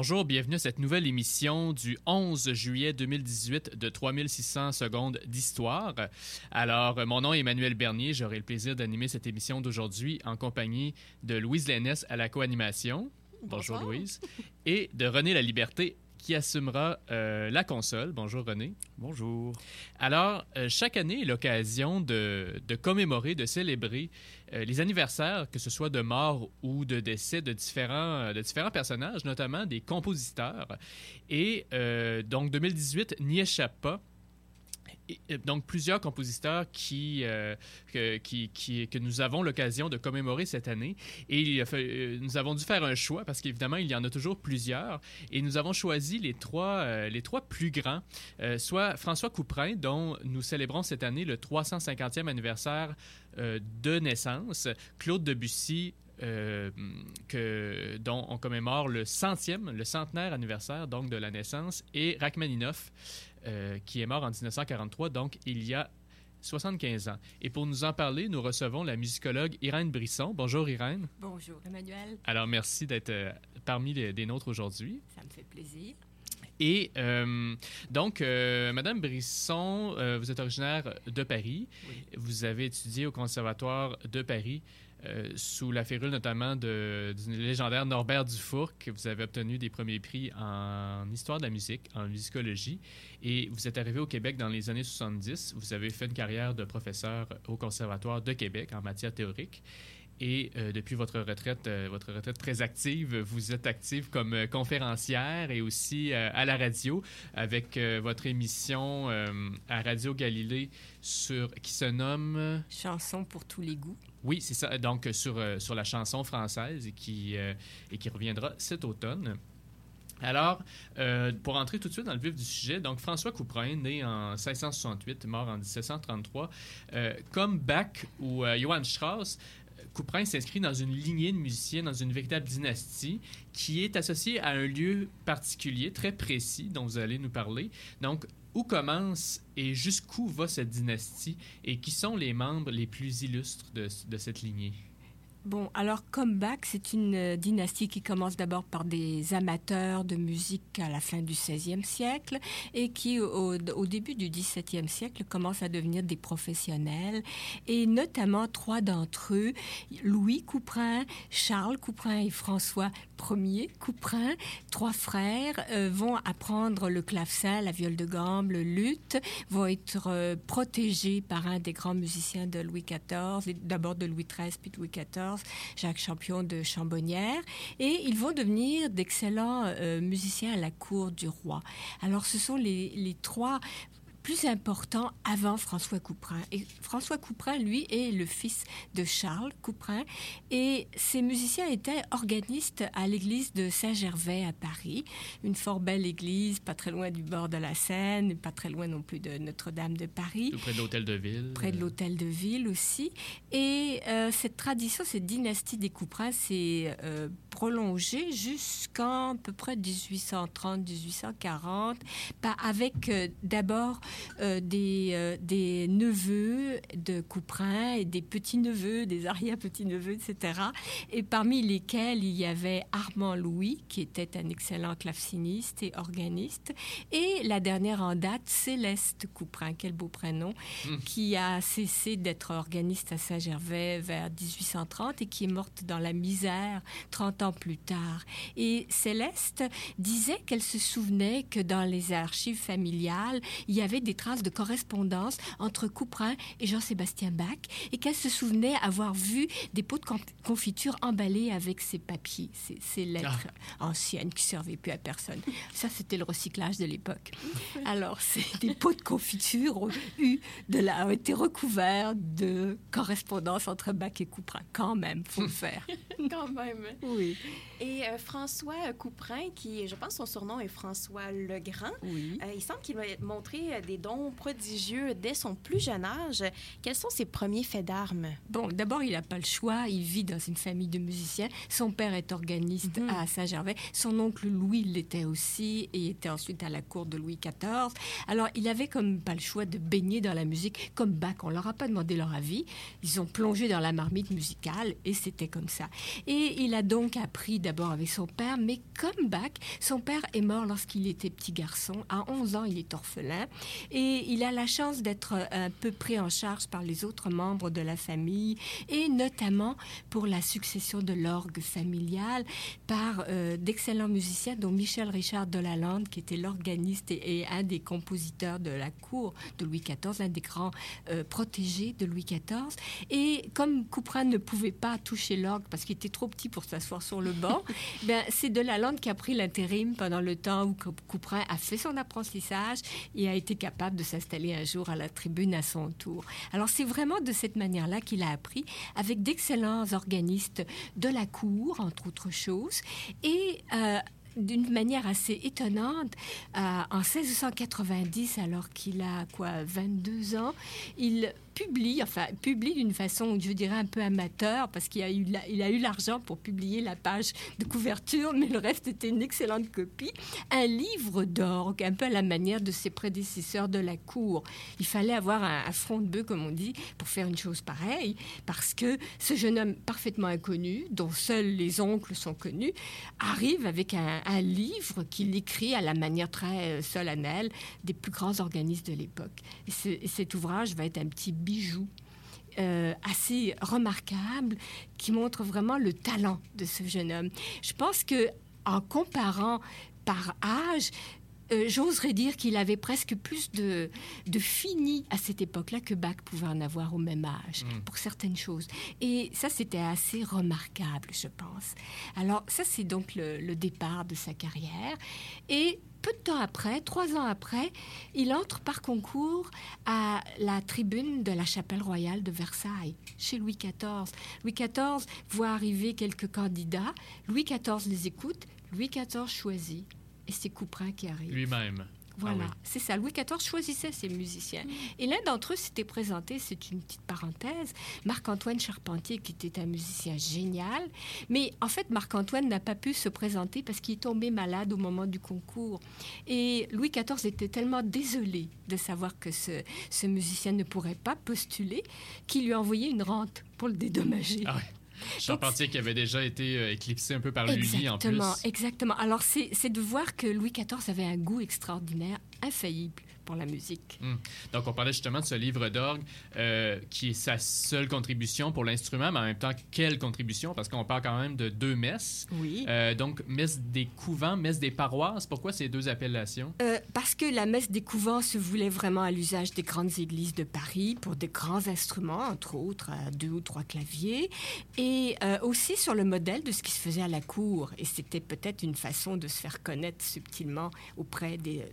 Bonjour, bienvenue à cette nouvelle émission du 11 juillet 2018 de 3600 secondes d'histoire. Alors, mon nom est Emmanuel Bernier, j'aurai le plaisir d'animer cette émission d'aujourd'hui en compagnie de Louise Lénès à la co-animation. Bonjour Louise. Et de René La Liberté qui assumera euh, la console. Bonjour René. Bonjour. Alors, euh, chaque année est l'occasion de, de, commémorer, de célébrer euh, les anniversaires, que ce soit de mort ou de décès de différents, de différents personnages, notamment des compositeurs. Et donc, 2018 n'y échappe pas donc plusieurs compositeurs euh, que, qui, que nous avons l'occasion de commémorer cette année. Et euh, nous avons dû faire un choix parce qu'évidemment, il y en a toujours plusieurs. Et nous avons choisi les trois, euh, les trois plus grands, soit François Couperin, dont nous célébrons cette année le 350e anniversaire de naissance, Claude Debussy, que, dont on commémore le centième, le centenaire anniversaire donc de la naissance, et Rachmaninoff, euh, qui est mort en 1943, donc il y a 75 ans. Et pour nous en parler, nous recevons la musicologue Irène Brisson. Bonjour Irène. Bonjour Emmanuel. Alors merci d'être euh, parmi les, des nôtres aujourd'hui. Ça me fait plaisir. Et euh, donc, Madame Brisson, vous êtes originaire de Paris. Oui. Vous avez étudié au Conservatoire de Paris euh, sous la férule notamment de, légendaire Norbert Dufour, que vous avez obtenu des premiers prix en histoire de la musique, en musicologie. Et vous êtes arrivé au Québec dans les années 70. Vous avez fait une carrière de professeur au Conservatoire de Québec en matière théorique. Et euh, depuis votre retraite, euh, votre retraite très active, vous êtes active comme conférencière et aussi à la radio avec votre émission à Radio Galilée qui se nomme Chanson pour tous les goûts. Oui, c'est ça. Donc sur sur la chanson française et qui et qui reviendra cet automne. Alors, pour entrer tout de suite dans le vif du sujet, donc François Couperin, né en 1668, mort en 1733, comme Bach ou Johann Strauss, Couperin s'inscrit dans une lignée de musiciens, dans une véritable dynastie qui est associée à un lieu particulier, très précis, dont vous allez nous parler. Donc, où commence et jusqu'où va cette dynastie et qui sont les membres les plus illustres de, cette lignée? Bon, alors Bach, c'est une euh, dynastie qui commence d'abord par des amateurs de musique à la fin du XVIe siècle et qui, au, au, début du XVIIe siècle, commence à devenir des professionnels. Et notamment trois d'entre eux, Louis Couperin, Charles Couperin et François Ier Couperin, trois frères, euh, vont apprendre le clavecin, la viole de gambe, le luth, vont être euh, protégés par un des grands musiciens de Louis XIV, d'abord de Louis XIII puis de Louis XIV Jacques Champion de Chambonnière, et ils vont devenir d'excellents euh, musiciens à la cour du roi. Alors ce sont les, les trois plus important avant François Couperin. Et François Couperin, lui, est le fils de Charles Couperin. Et ces musiciens étaient organistes à l'église de Saint-Gervais à Paris, une fort belle église, pas très loin du bord de la Seine, pas très loin non plus de Notre-Dame de Paris. près de l'hôtel de ville. Près de l'hôtel de ville aussi. Et euh, cette tradition, cette dynastie des Couperins s'est euh, prolongée jusqu'en à peu près 1830-1840, avec euh, d'abord euh, des, euh, des neveux de Couperin et des petits-neveux, des arrière-petits-neveux, etc. Et parmi lesquels il y avait Armand Louis, qui était un excellent claveciniste et organiste, et la dernière en date, Céleste Couperin, quel beau prénom, hmm. qui a cessé d'être organiste à Saint-Gervais vers 1830 et qui est morte dans la misère 30 ans plus tard. Et Céleste disait qu'elle se souvenait que dans les archives familiales, il y avait des traces de correspondance entre Couperin et Jean-Sébastien Bach et qu'elle se souvenait avoir vu des pots de confiture emballés avec ces papiers, ces, lettres ah. anciennes qui servaient plus à personne. Ça, c'était le recyclage de l'époque. Alors, c'est des pots de confiture ont, eu de la, ont été recouverts de correspondance entre Bach et Couperin. Quand même, faut le faire. Quand même. Oui. Et euh, François Couperin, qui, je pense, son surnom est François Legrand, oui. Euh, il semble qu'il va montrer des dons prodigieux dès son plus jeune âge. Quels sont ses premiers faits d'armes? Bon, d'abord, il n'a pas le choix. Il vit dans une famille de musiciens. Son père est organiste mhm. à Saint-Gervais. Son oncle Louis l'était aussi et était ensuite à la cour de Louis XIV. Alors, il avait comme pas le choix de baigner dans la musique, comme Bach. On leur a pas demandé leur avis. Ils ont plongé dans la marmite musicale et c'était comme ça. Et il a donc appris appris d'abord avec son père, mais comme Bach, son père est mort lorsqu'il était petit garçon. À 11 ans, il est orphelin et il a la chance d'être un peu pris en charge par les autres membres de la famille et notamment pour la succession de l'orgue familial par euh, d'excellents musiciens dont Michel Richard de Lalande qui était l'organiste et, un des compositeurs de la cour de Louis XIV, un des grands euh, protégés de Louis XIV. Et comme Couperin ne pouvait pas toucher l'orgue parce qu'il était trop petit pour s'asseoir sur le banc, ben, c'est de Lalande qui a pris l'intérim pendant le temps où Couperin a fait son apprentissage et a été capable de s'installer un jour à la tribune à son tour. Alors c'est vraiment de cette manière-là qu'il a appris avec d'excellents organistes de la cour, entre autres choses, et euh, d'une manière assez étonnante, euh, en 1690, alors qu'il a quoi 22 ans, il publie, enfin publie d'une façon, je dirais, un peu amateur, parce qu'il a eu, l'argent pour publier la page de couverture, mais le reste était une excellente copie, un livre d'orgue, un peu à la manière de ses prédécesseurs de la cour. Il fallait avoir un, front de bœuf, comme on dit, pour faire une chose pareille, parce que ce jeune homme parfaitement inconnu, dont seuls les oncles sont connus, arrive avec un, livre qu'il écrit à la manière très euh, solennelle des plus grands organismes de l'époque. Et cet ouvrage va être un petit bijou euh, assez remarquable qui montre vraiment le talent de ce jeune homme. Je pense que en comparant par âge, euh, j'oserais dire qu'il avait presque plus de, de fini à cette époque-là que Bach pouvait en avoir au même âge, mm. pour certaines choses. Et ça, c'était assez remarquable, je pense. Alors, ça, c'est donc le, le, départ de sa carrière. Et peu de temps après, trois ans après, il entre par concours à la tribune de la chapelle royale de Versailles, chez Louis XIV. Louis XIV voit arriver quelques candidats, Louis XIV les écoute, Louis XIV choisit, et c'est Couperin qui arrive. Lui-même. Voilà, ah c'est ça. Louis XIV choisissait ses musiciens. Et l'un d'entre eux s'était présenté, c'est une petite parenthèse, Marc-Antoine Charpentier, qui était un musicien génial. Mais en fait, Marc-Antoine n'a pas pu se présenter parce qu'il est tombé malade au moment du concours. Et Louis XIV était tellement désolé de savoir que ce, ce musicien ne pourrait pas postuler qu'il lui a envoyé une rente pour le dédommager. Ah Charpentier qui avait déjà été euh, éclipsé un peu par Lully en plus. Exactement, exactement. Alors c'est de voir que Louis XIV avait un goût extraordinaire, infaillible la musique. Hmm. Donc, on parlait justement de ce livre d'orgue euh, qui est sa seule contribution pour l'instrument, mais en même temps, quelle contribution? Parce qu'on parle quand même de deux messes. Oui. Euh, donc, messe des couvents, messe des paroisses. Pourquoi ces deux appellations? Euh, parce que la messe des couvents se voulait vraiment à l'usage des grandes églises de Paris pour des grands instruments, entre autres deux ou trois claviers, et aussi sur le modèle de ce qui se faisait à la cour. Et c'était peut-être une façon de se faire connaître subtilement auprès des,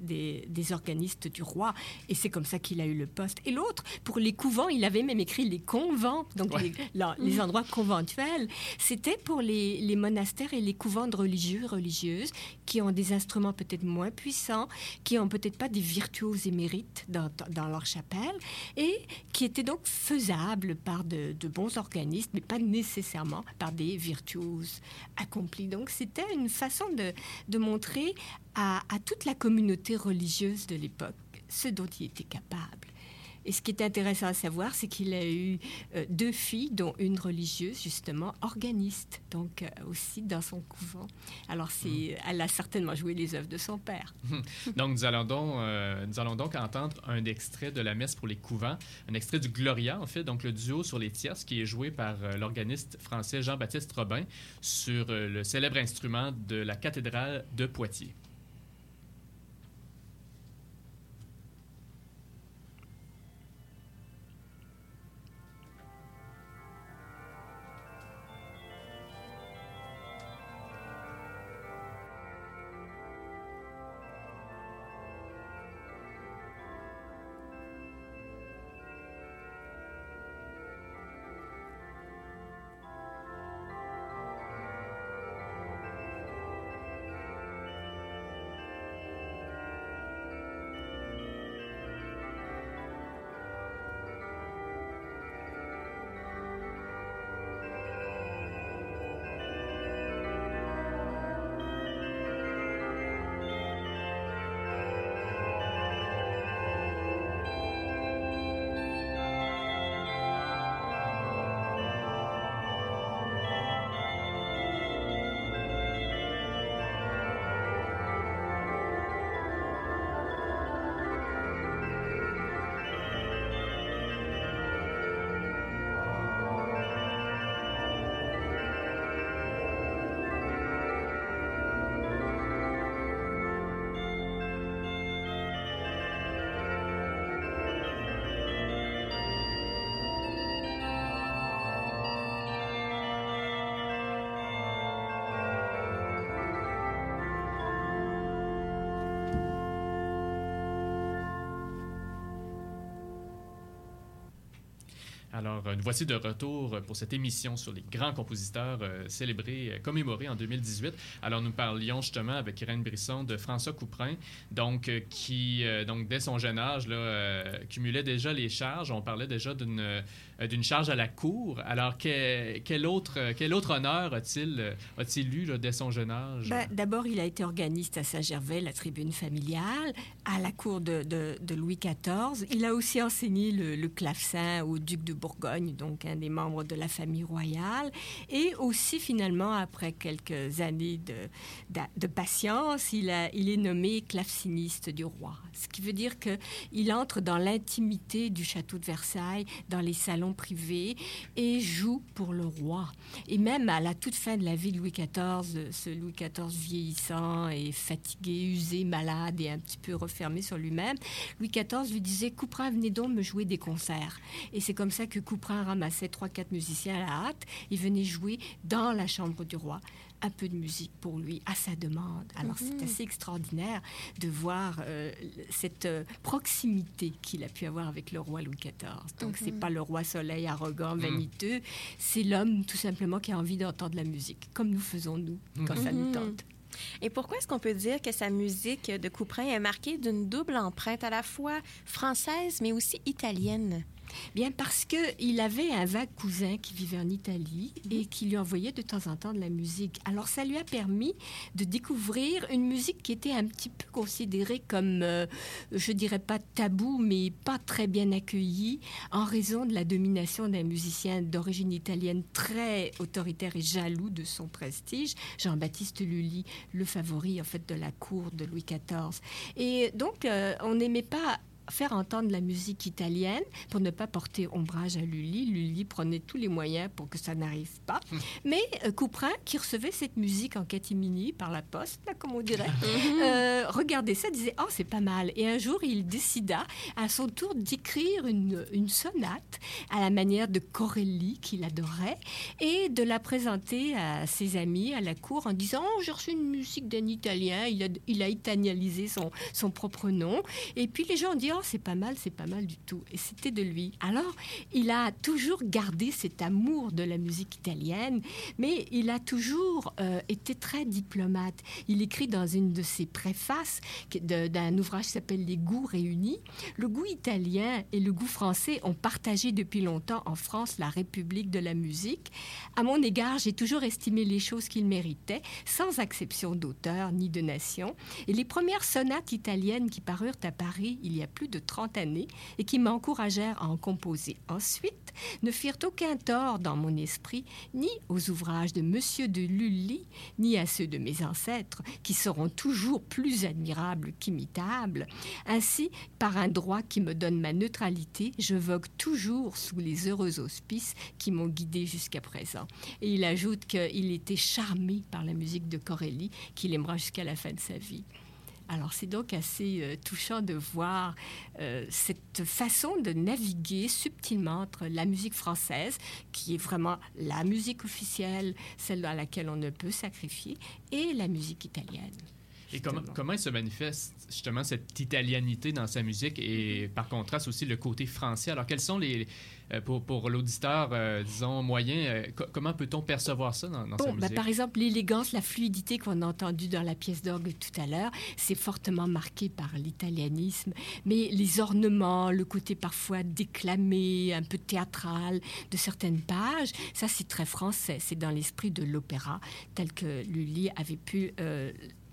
des, des du roi. Et c'est comme ça qu'il a eu le poste. Et l'autre, pour les couvents, il avait même écrit les convents, donc les, endroits conventuels. C'était pour les, les, monastères et les couvents de religieux religieuses qui ont des instruments peut-être moins puissants, qui ont peut-être pas des virtuoses émérites dans, dans leur chapelle, et qui étaient donc faisables par de, de bons organistes, mais pas nécessairement par des virtuoses accomplis. Donc c'était une façon de, de montrer à, toute la communauté religieuse de l'époque ce dont il était capable. Et ce qui est intéressant à savoir, c'est qu'il a eu euh, deux filles, dont une religieuse, justement, organiste, donc euh, aussi dans son couvent. Alors, c'est, hmm. elle a certainement joué les œuvres de son père. donc, nous allons donc, euh, nous allons donc entendre un extrait de la messe pour les couvents, un extrait du Gloria, en fait, donc le duo sur les tierces, qui est joué par l'organiste français Jean-Baptiste Robin sur le célèbre instrument de la cathédrale de Poitiers. Nous voici de retour pour cette émission sur les grands compositeurs euh, célébrés, euh, commémorés en 2018. Alors, nous parlions justement avec Irène Brisson de François Couperin, donc, euh, qui, donc dès son jeune âge, là, cumulait déjà les charges. On parlait déjà d'une d'une charge à la cour. Alors, quel, autre, quel autre honneur a-t-il a eu dès son jeune âge? Ben, D'abord, il a été organiste à Saint-Gervais, la tribune familiale, à la cour de, de, Louis XIV. Il a aussi enseigné le clavecin au duc de Bourgogne, donc un des membres de la famille royale. Et aussi, finalement, après quelques années de, de, patience, il, il est nommé claveciniste du roi. Ce qui veut dire qu'il entre dans l'intimité du château de Versailles, dans les salons privés, et joue pour le roi. Et même à la toute fin de la vie de Louis XIV, ce Louis XIV vieillissant et fatigué, usé, malade et un petit peu refermé sur lui-même, Louis XIV lui disait Couperin, venez donc me jouer des concerts. Et c'est comme ça que Couperin ramassait trois, quatre musiciens à la hâte. Il venait jouer dans la chambre du roi un peu de musique pour lui à sa demande. Alors c'est mhm. assez extraordinaire de voir euh, cette euh, proximité qu'il a pu avoir avec le roi Louis XIV. Donc c'est mhm. pas le roi soleil arrogant, mhm. vaniteux, c'est l'homme tout simplement qui a envie d'entendre la musique, comme nous faisons nous quand ça nous tente. Et pourquoi est-ce qu'on peut dire que sa musique de Couperin est marquée d'une double empreinte à la fois française mais aussi italienne? Bien parce qu'il avait un vague cousin qui vivait en Italie et mhm. qui lui envoyait de temps en temps de la musique. Alors ça lui a permis de découvrir une musique qui était un petit peu considérée comme, euh, je dirais pas tabou, mais pas très bien accueillie en raison de la domination d'un musicien d'origine italienne très autoritaire et jaloux de son prestige, Jean-Baptiste Lully, le favori en fait de la cour de Louis XIV. Et donc euh, on n'aimait pas faire entendre la musique italienne pour ne pas porter ombrage à Lully. Lully prenait tous les moyens pour que ça n'arrive pas. Hum. Mais euh, Couperin, qui recevait cette musique en catimini par la poste, là, comme on dirait, euh, regardait ça, disait Oh, c'est pas mal. Et un jour, il décida à son tour d'écrire une, une, sonate à la manière de Corelli, qu'il adorait, et de la présenter à ses amis à la cour en disant Oh, j'ai reçu une musique d'un Italien, il a, il a italianisé son, son propre nom. Et puis les gens ont dit c'est pas mal, c'est pas mal du tout. Et c'était de lui. Alors, il a toujours gardé cet amour de la musique italienne, mais il a toujours euh, été très diplomate. Il écrit dans une de ses préfaces d'un ouvrage qui s'appelle Les goûts réunis. Le goût italien et le goût français ont partagé depuis longtemps en France la République de la musique. À mon égard, j'ai toujours estimé les choses qu'ils méritaient, sans exception d'auteur ni de nation. Et les premières sonates italiennes qui parurent à Paris il y a plus de 30 années et qui m'encouragèrent à en composer ensuite, ne firent aucun tort dans mon esprit, ni aux ouvrages de Monsieur de Lully, ni à ceux de mes ancêtres, qui seront toujours plus admirables qu'imitables. Ainsi, par un droit qui me donne ma neutralité, je vogue toujours sous les heureux auspices qui m'ont guidé jusqu'à présent. Et il ajoute qu'il était charmé par la musique de Corelli, qu'il aimera jusqu'à la fin de sa vie. Alors c'est donc assez euh, touchant de voir euh, cette façon de naviguer subtilement entre la musique française, qui est vraiment la musique officielle, celle à laquelle on ne peut sacrifier, et la musique italienne. Et comment, comment se manifeste justement cette italianité dans sa musique et par contraste aussi le côté français? Alors quels sont les, euh, pour, pour l'auditeur, euh, disons, moyen, euh, comment peut-on percevoir ça dans, dans sa ben, musique? par exemple, l'élégance, la fluidité qu'on a entendue dans la pièce d'orgue tout à l'heure, c'est fortement marqué par l'italianisme. Mais les ornements, le côté parfois déclamé, un peu théâtral de certaines pages, ça c'est très français. C'est dans l'esprit de l'opéra, tel que Lully avait pu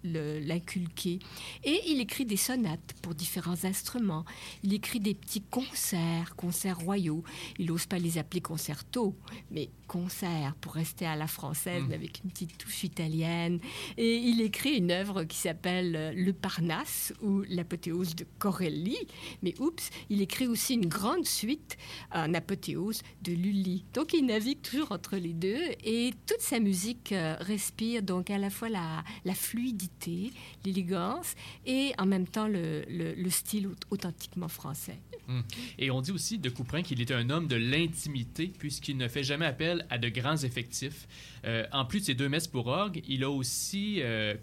l'inculquer. Et il écrit des sonates pour différents instruments. Il écrit des petits concerts, concerts royaux. Il n'ose pas les appeler concertos, mais concerts pour rester à la française mmh. avec une petite touche italienne. Et il écrit une œuvre qui s'appelle euh, Le Parnasse ou l'apothéose de Corelli. Mais oups, il écrit aussi une grande suite, un apothéose de Lully. Donc il navigue toujours entre les deux et toute sa musique euh, respire donc à la fois la, la fluidité l'élégance et en même temps le, le style authentiquement français. Hum. Et on dit aussi de Couperin qu'il est un homme de l'intimité puisqu'il ne fait jamais appel à de grands effectifs. Euh, en plus de ses deux messes pour orgue, il a aussi, euh,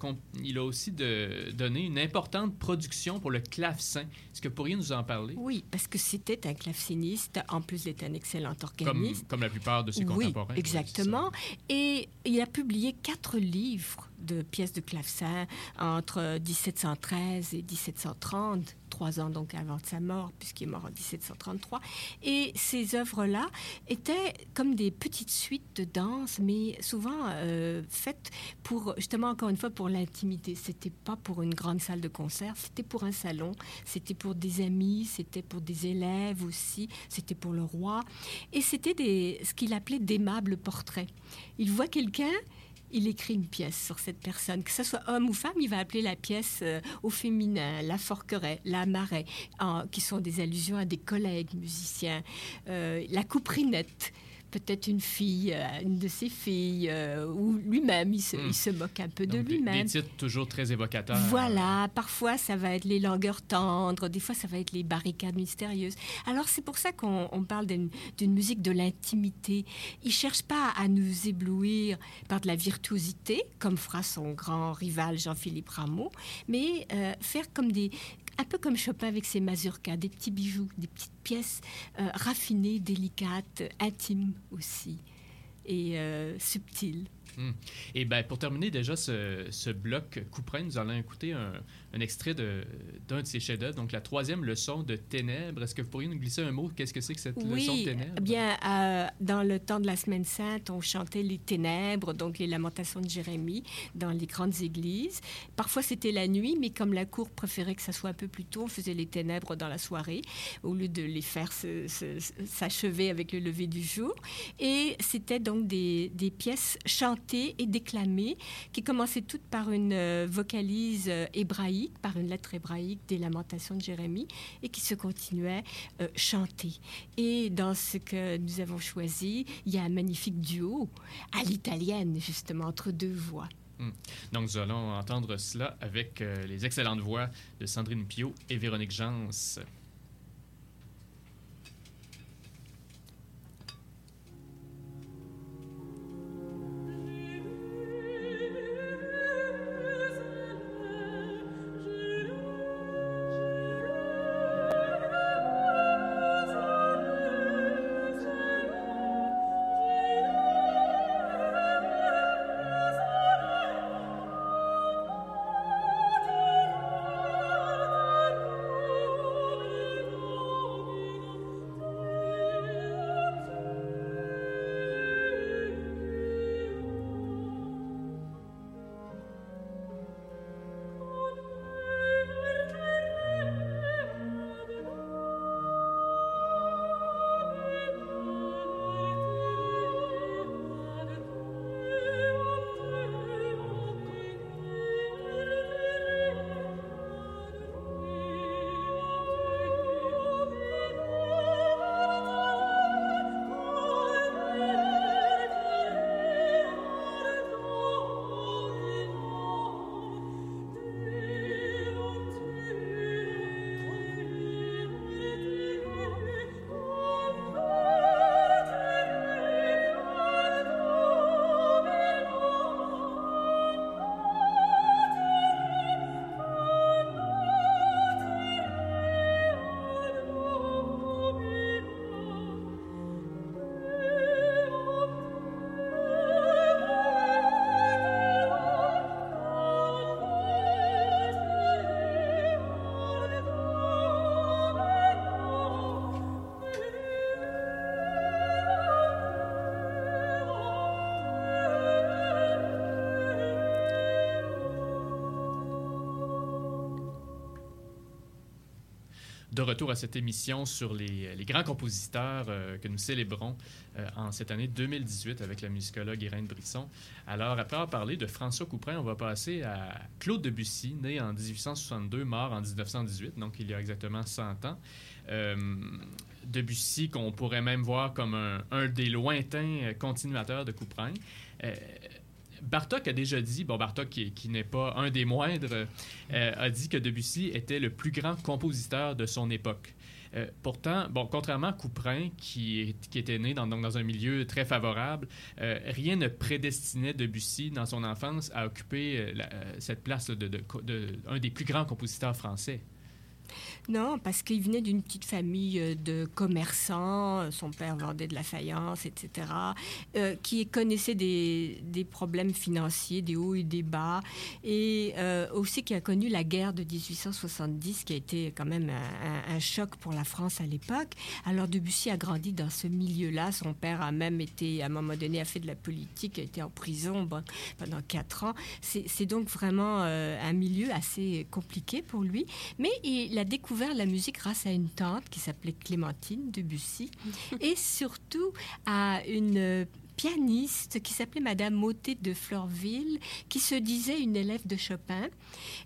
il a aussi de, donné une importante production pour le clavecin. Est-ce que vous pourriez nous en parler? Oui, parce que c'était un claveciniste, en plus d'être un excellent organiste. Comme, comme la plupart de ses oui, contemporains. Exactement. Et il a publié quatre livres de pièces de clavecin entre 1713 et 1730 trois ans donc avant sa mort, puisqu'il est mort en 1733. Et ces œuvres-là étaient comme des petites suites de danse, mais souvent euh, faites pour, justement, encore une fois, pour l'intimité. C'était pas pour une grande salle de concert, c'était pour un salon, c'était pour des amis, c'était pour des élèves aussi, c'était pour le roi. Et c'était ce qu'il appelait d'aimables portraits. Il voit quelqu'un, il écrit une pièce sur cette personne. Que ce soit homme ou femme, il va appeler la pièce euh, au féminin, la forquerait, la marais, qui sont des allusions à des collègues musiciens, euh, la couprinette peut-être une fille, euh, une de ses filles, euh, ou lui-même, il, il, se hmm. moque un peu de lui-même. Des titres toujours très évocateurs. Voilà, parfois ça va être les langueurs tendres, des fois ça va être les barricades mystérieuses. Alors c'est pour ça qu'on parle d'une musique de l'intimité. Il cherche pas à nous éblouir par de la virtuosité, comme fera son grand rival Jean-Philippe Rameau, mais euh, faire comme des, un peu comme Chopin avec ses mazurkas, des petits bijoux, des petites pièces euh, raffinées, délicates, intimes aussi, et euh, subtiles. Hmm. Et ben, pour terminer déjà ce, ce bloc Couperin, nous allons écouter un, un extrait d'un de, ses chefs-d'œuvre, donc la troisième leçon de Ténèbres. Est-ce que vous pourriez nous glisser un mot? Qu'est-ce que c'est que cette leçon de Ténèbres? bien, euh, dans le temps de la Semaine Sainte, on chantait les Ténèbres, donc les lamentations de Jérémie, dans les grandes églises. Parfois, c'était la nuit, mais comme la cour préférait que ça soit un peu plus tôt, on faisait les Ténèbres dans la soirée, au lieu de les faire s'achever avec le lever du jour. Et c'était donc des, des, pièces chantées et déclamées qui commençaient toutes par une euh, vocalise euh, hébraïque par une lettre hébraïque des lamentations de Jérémie et qui se continuait euh. Et dans ce que nous avons choisi, il y a un magnifique duo à l'italienne, justement, entre deux voix. Hmm. Donc, nous allons entendre cela avec euh, les excellentes voix de Sandrine Pio et Véronique Jans. Retour à cette émission sur les, grands compositeurs euh, que nous célébrons euh, en cette année 2018 avec la musicologue Irène Brisson. Alors, après avoir parlé de François Couperin, on va passer à Claude Debussy, né en 1862, mort en 1918, donc il y a exactement 100 ans. Euh, Debussy, qu'on pourrait même voir comme un des lointains continuateurs de Couperin. Bartok a déjà dit, bon, Bartok qui, n'est pas un des moindres, euh, a dit que Debussy était le plus grand compositeur de son époque. Euh, pourtant, bon, contrairement à Couperin, qui, était né dans, un milieu très favorable, euh, rien ne prédestinait Debussy, dans son enfance, à occuper cette place de, de- de- un des plus grands compositeurs français. Non, parce qu'il venait d'une petite famille euh, de commerçants, euh, son père vendait de la faïence, etc., euh, qui connaissait des, des problèmes financiers, des hauts et des bas, et aussi qui a connu la guerre de 1870, qui a été quand même un, choc pour la France à l'époque. Alors Debussy a grandi dans ce milieu-là. Son père a même été, à un moment donné, a fait de la politique, a été en prison pendant quatre ans. C'est donc vraiment un milieu assez compliqué pour lui. Mais il a découvert la musique grâce à une tante qui s'appelait Clémentine Debussy et surtout à une euh, pianiste qui s'appelait Madame Motet de Fleurville, qui se disait une élève de Chopin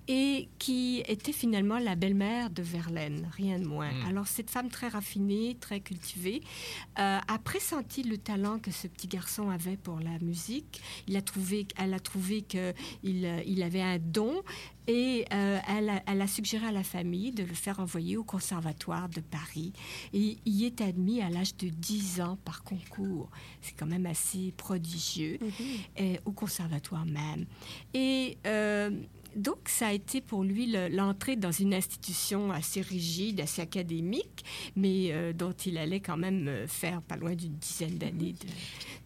et qui était finalement la belle-mère de Verlaine, rien de moins. Mm. Alors cette femme très raffinée, très cultivée, euh, a pressenti le talent que ce petit garçon avait pour la musique. Il a trouvé, elle a trouvé qu'il il avait un don et euh, elle, a, elle a suggéré à la famille de le faire envoyer au conservatoire de Paris. Et il y est admis à l'âge de 10 ans par concours. C'est quand même assez prodigieux, et au conservatoire même. Et euh, donc, ça a été pour lui le- l'entrée dans une institution assez rigide, assez académique, mais euh, dont il allait quand même euh, faire pas loin d'une dizaine d'années de,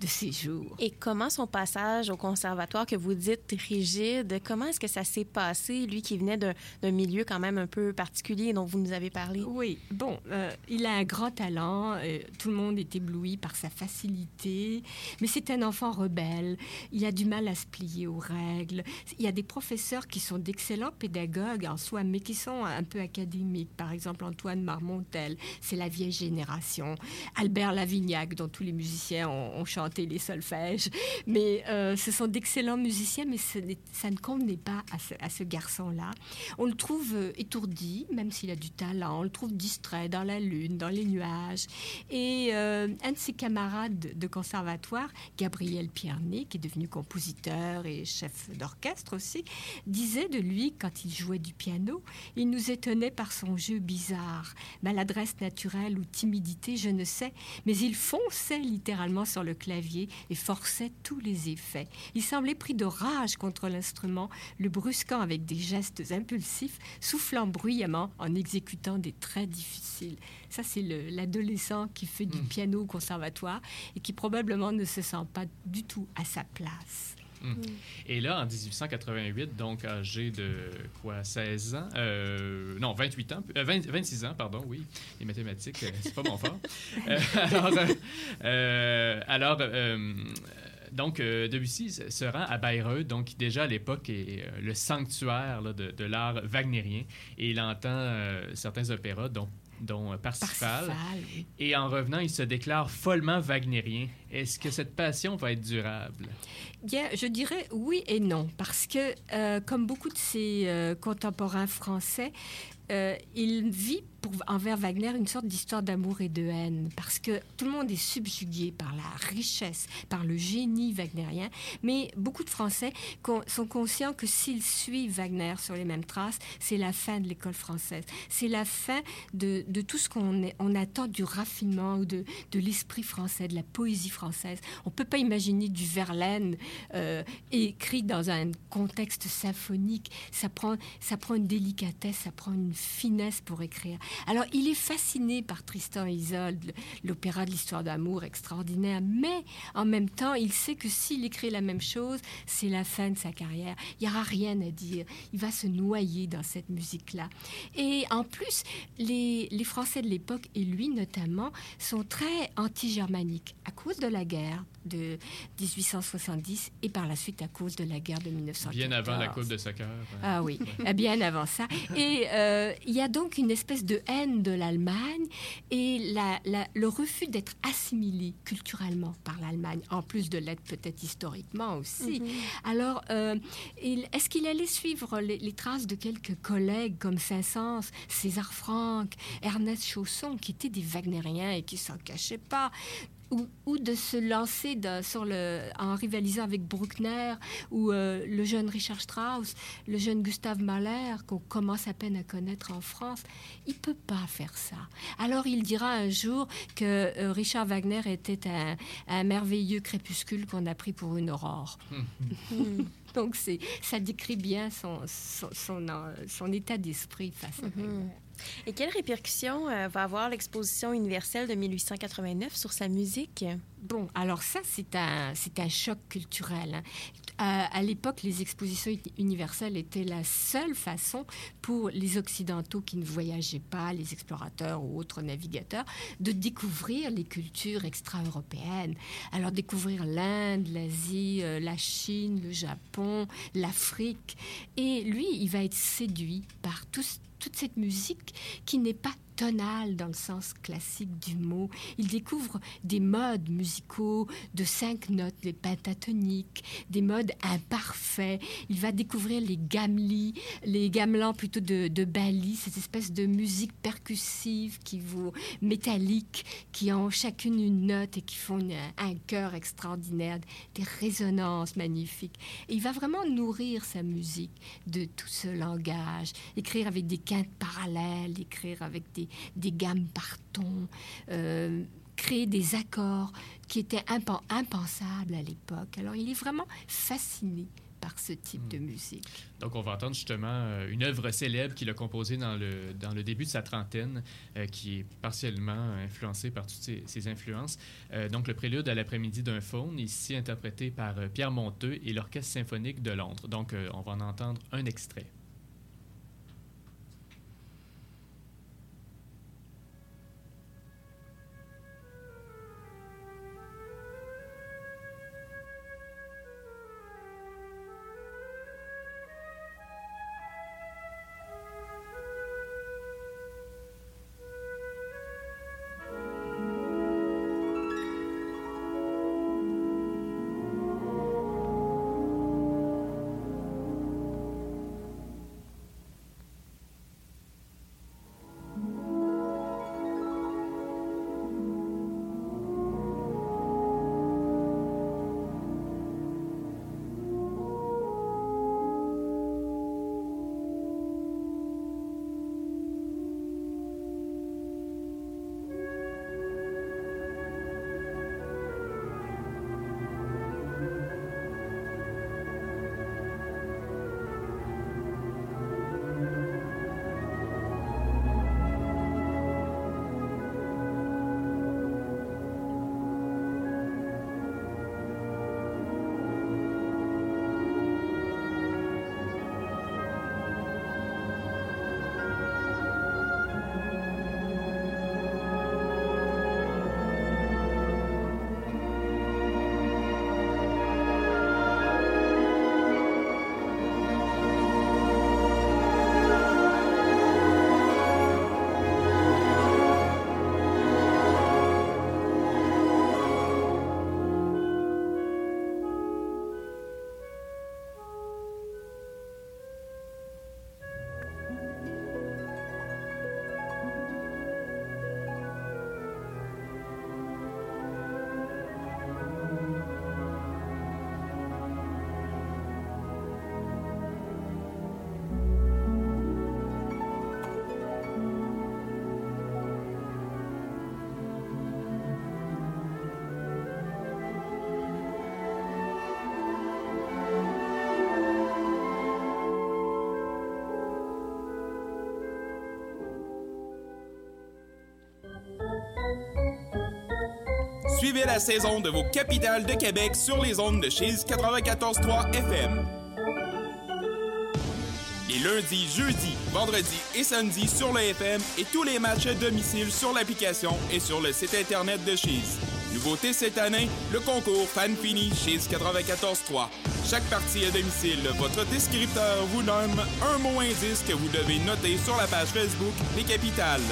de séjour. Et comment son passage au conservatoire que vous dites rigide, comment est-ce que ça s'est passé, lui qui venait d'un d'un milieu quand même un peu particulier dont vous nous avez parlé? Oui, bon, euh, il a un grand talent, euh, tout le monde est ébloui par sa facilité, mais c'est un enfant rebelle, il a du mal à se plier aux règles. Il y a des professeurs qui sont d'excellents pédagogues en soi, mais qui sont un peu académiques. Par exemple, Antoine Marmontel, c'est la vieille génération. Albert Lavignac, dont tous les musiciens ont, chanté les solfèges. Mais euh, ce sont d'excellents musiciens, mais ça ne convenait pas à ce, garçon-là. On le trouve euh, étourdi, même s'il a du talent. On le trouve distrait dans la lune, dans les nuages. Et euh, un de ses camarades de- de conservatoire, Gabriel Pierné, qui est devenu compositeur et chef d'orchestre aussi, disait de lui, quand il jouait du piano, il nous étonnait par son jeu bizarre, maladresse naturelle ou timidité, je ne sais, mais il fonçait littéralement sur le clavier et forçait tous les effets. Il semblait pris de rage contre l'instrument, le brusquant avec des gestes impulsifs, soufflant bruyamment en exécutant des traits difficiles. Ça, c'est le- l'adolescent qui fait du Mm. piano au conservatoire et qui probablement ne se sent pas du tout à sa place. Et là, en 1888, donc âgé de quoi, 16 ans, euh, non, 28 ans, euh, 20 26 ans, pardon, oui, les mathématiques, euh, c'est pas mon fort. Euh, alors, euh, alors donc, euh, Debussy se se rend à Bayreuth, donc qui déjà à l'époque est euh, le sanctuaire là, de, de l'art wagnérien, et il entend euh, certains opéras, dont, dont euh, Parsifal. Et en revenant, il se déclare follement wagnérien. Est-ce que cette passion va être durable? Bien, je dirais oui et non, parce que, euh, comme beaucoup de ses euh, contemporains français, euh, il vit envers Wagner une sorte d'histoire d'amour et de haine, parce que tout le monde est subjugué par la richesse, par le génie wagnérien, mais beaucoup de Français sont conscients que s'ils suivent Wagner sur les mêmes traces, c'est la fin de l'école française, c'est la fin de, tout ce qu'on attend du raffinement ou de, l'esprit français, de la poésie française. On ne peut pas imaginer du Verlaine euh, écrit dans un contexte symphonique. Ça prend une délicatesse, ça prend une finesse pour écrire. Alors, il est fasciné par Tristan et Isolde, l'opéra de l'histoire d'amour extraordinaire, mais en même temps, il sait que s'il écrit la même chose, c'est la fin de sa carrière. Il n'y aura rien à dire. Il va se noyer dans cette musique-là. Et en plus, les, les Français de l'époque, et lui notamment, sont très anti-germaniques à cause de la guerre de 1870 et par la suite à cause de la guerre de 1914. Bien avant la Coupe de soccer. ouais. Ah oui, euh, bien avant ça. Et euh, il y a donc une espèce de haine de l'Allemagne et la- la- le refus d'être assimilé culturellement par l'Allemagne, en plus de l'être peut-être historiquement aussi. Alors, euh, est-ce qu'il allait suivre les, les traces de quelques collègues comme Saint-Saëns, César Franck, Ernest Chausson, qui étaient des Wagnériens et qui s'en cachaient pas? Ou, de se lancer sur le, en rivalisant avec Bruckner ou euh, le jeune Richard Strauss, le jeune Gustave Mahler, qu'on commence à peine à connaître en France. Il peut pas faire ça. Alors il dira un jour que euh, Richard Wagner était un, merveilleux crépuscule qu'on a pris pour une aurore. Donc c'est, ça décrit bien son, son, son, état d'esprit face à mm et quelles répercussions euh, va avoir l'exposition universelle de 1889 sur sa musique? Bon, alors ça, c'est un, c'est un choc culturel. Hein. À, l'époque, les expositions universelles étaient la seule façon pour les Occidentaux qui ne voyageaient pas, les explorateurs ou autres navigateurs, de découvrir les cultures extra-européennes. Alors découvrir l'Inde, l'Asie, euh, la Chine, le Japon, l'Afrique. Et lui, il va être séduit par toute cette musique qui n'est pas tonal dans le sens classique du mot. Il découvre des modes musicaux de cinq notes, les pentatoniques, des modes imparfaits. Il va découvrir les gamlis, les gamelans plutôt de, Bali, cette espèce de musique percussive qui vous métallique, qui ont chacune une note et qui font un chœur extraordinaire, des résonances magnifiques. Et il va vraiment nourrir sa musique de tout ce langage, écrire avec des quintes parallèles, écrire avec des des, gammes par ton, euh, créer des accords qui étaient impensables à l'époque. Alors il est vraiment fasciné par ce type de hmm. musique. Donc, on va entendre justement euh, une œuvre célèbre qu'il a composée dans le, dans le début de sa trentaine, euh, qui est partiellement influencée par toutes ses, influences. donc, le prélude à l'après-midi d'un faune, ici interprété par Pierre Monteux et l'Orchestre symphonique de Londres. Donc, on va en entendre un extrait. Suivez la saison de vos capitales de Québec sur les ondes de chez 94.3 FM. Les lundis, jeudis, vendredis et samedis sur le FM et tous les matchs à domicile sur l'application et sur le site internet de Cheese. Nouveauté cette année, le concours Fan Fini Cheese 94.3. Chaque partie à domicile, votre descripteur vous nomme un mot indice que vous devez noter sur la page Facebook des capitales.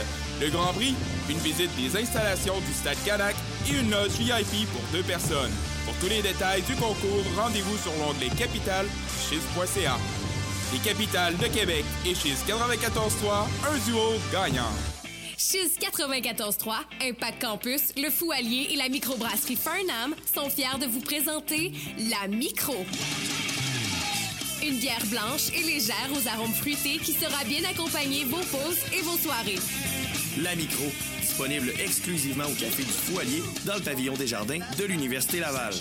Le Grand Prix, une visite des installations du Stade Canac et une loge VIP pour deux personnes. Pour tous les détails du concours, rendez-vous sur l'onglet Capital Chiz.ca. Les capitales de Québec et Chiz 94.3, un duo gagnant. Chiz 94.3, Impact Campus, le Fou Allier et la microbrasserie Farnham sont fiers de vous présenter la Micro. Une bière blanche et légère aux arômes fruités qui sera bien accompagner vos pauses et vos soirées. La Micro, disponible exclusivement au Café du Allier dans le pavillon des Jardins de l'Université Laval.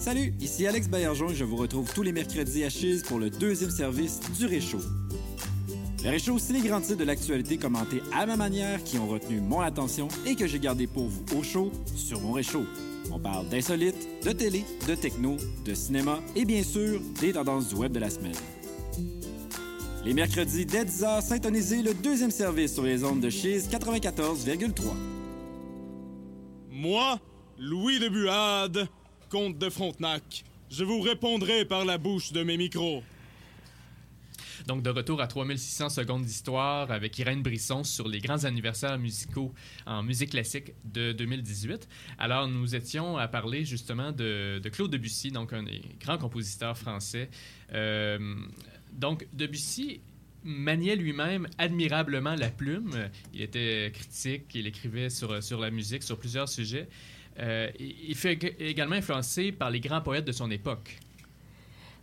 Salut, ici Alex Baillargeon et je vous retrouve tous les mercredis à Chise pour le deuxième service du Réchaud. Le Réchaud, c'est les grands titres de l'actualité commentés à ma manière qui ont retenu mon attention et que j'ai gardé pour vous au chaud sur mon Réchaud. On parle d'insolites, de télé, de techno, de cinéma et bien sûr des tendances du web de la semaine. Les mercredis dès 10h, syntonisez le deuxième service sur les ondes de Chise 94,3. Moi, Louis de Buade, comte de Frontenac, je vous répondrai par la bouche de mes micros. Donc, de retour à 3600 secondes d'histoire avec Irène Brisson sur les grands anniversaires musicaux en musique classique de 2018. Alors, nous étions à parler justement de, de Claude Debussy, donc un des grands compositeurs français. Euh, donc, Debussy maniait lui-même admirablement la plume. Il était critique, il écrivait sur, sur la musique, sur plusieurs sujets. Euh, il fut également influencé par les grands poètes de son époque.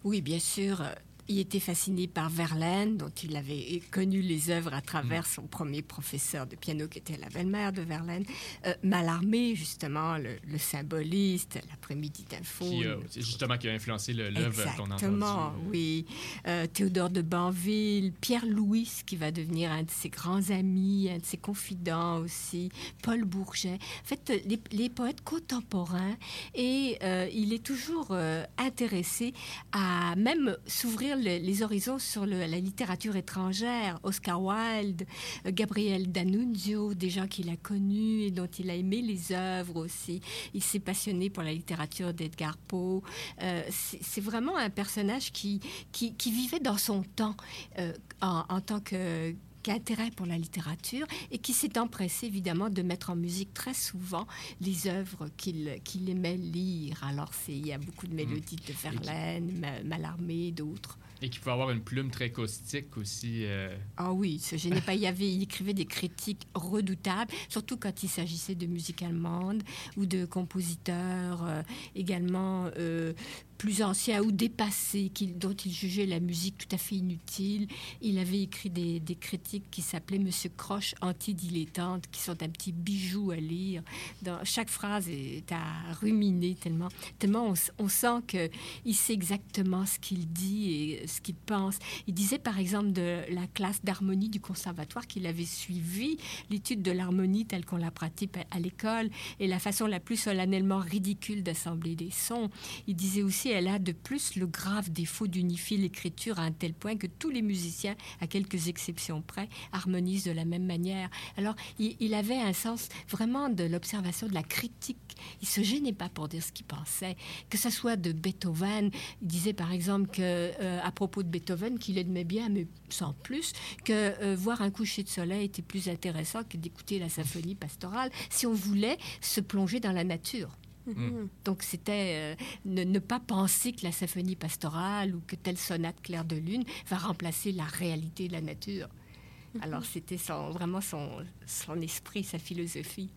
Oui, bien sûr. Il était fasciné par Verlaine, dont il avait connu les œuvres à travers son premier professeur de piano, qui était la belle-mère de Verlaine. Euh, Mallarmé, justement, le, symboliste, l'après-midi d'info. C'est justement qui a influencé l'œuvre qu'on entend. Exactement, oui. Euh, Théodore de Banville, Pierre Louis, qui va devenir un de ses grands amis, un de ses confidents aussi, Paul Bourget. En fait, les, poètes contemporains, et euh, il est toujours intéressé à même s'ouvrir les horizons sur la littérature étrangère. Oscar Wilde, Gabriel D'Annunzio, des gens qu'il a connus et dont il a aimé les œuvres aussi. Il s'est passionné pour la littérature d'Edgar Poe. Euh, c'est vraiment un personnage qui, qui, vivait dans son temps euh, en, tant que intérêt pour la littérature et qui s'est empressé évidemment de mettre en musique très souvent les œuvres qu'il qu'il aimait lire. Alors il y a beaucoup de mmh. mélodies de Verlaine, Mallarmé, d'autres. Et qui pouvait avoir une plume très caustique aussi. Euh. Ah oui, ce gênait pas. Il, y avait, il écrivait des critiques redoutables, surtout quand il s'agissait de musique allemande ou de compositeurs euh, également euh, plus ancien ou dépassé, dont il jugeait la musique tout à fait inutile. Il avait écrit des, critiques qui s'appelaient Monsieur Croche anti-dilettante, qui sont un petit bijou à lire. Dans, chaque phrase est à ruminer tellement, tellement on, sent qu'il sait exactement ce qu'il dit et ce qu'il pense. Il disait par exemple de la classe d'harmonie du conservatoire qu'il avait suivi, l'étude de l'harmonie telle qu'on la pratique à l'école et la façon la plus solennellement ridicule d'assembler des sons. Il disait aussi elle a de plus le grave défaut d'unifier l'écriture à un tel point que tous les musiciens, à quelques exceptions près, harmonisent de la même manière. Alors, il, avait un sens vraiment de l'observation, de la critique. Il se gênait pas pour dire ce qu'il pensait, que ce soit de Beethoven. Il disait par exemple que euh, à propos de Beethoven qu'il aimait bien, mais sans plus, que euh, voir un coucher de soleil était plus intéressant que d'écouter la symphonie pastorale si on voulait se plonger dans la nature. Mm. Donc c'était euh, ne, pas penser que la symphonie pastorale ou que telle sonate claire de lune va remplacer la réalité de la nature. Mm-hmm. Alors c'était vraiment son, son esprit, sa philosophie.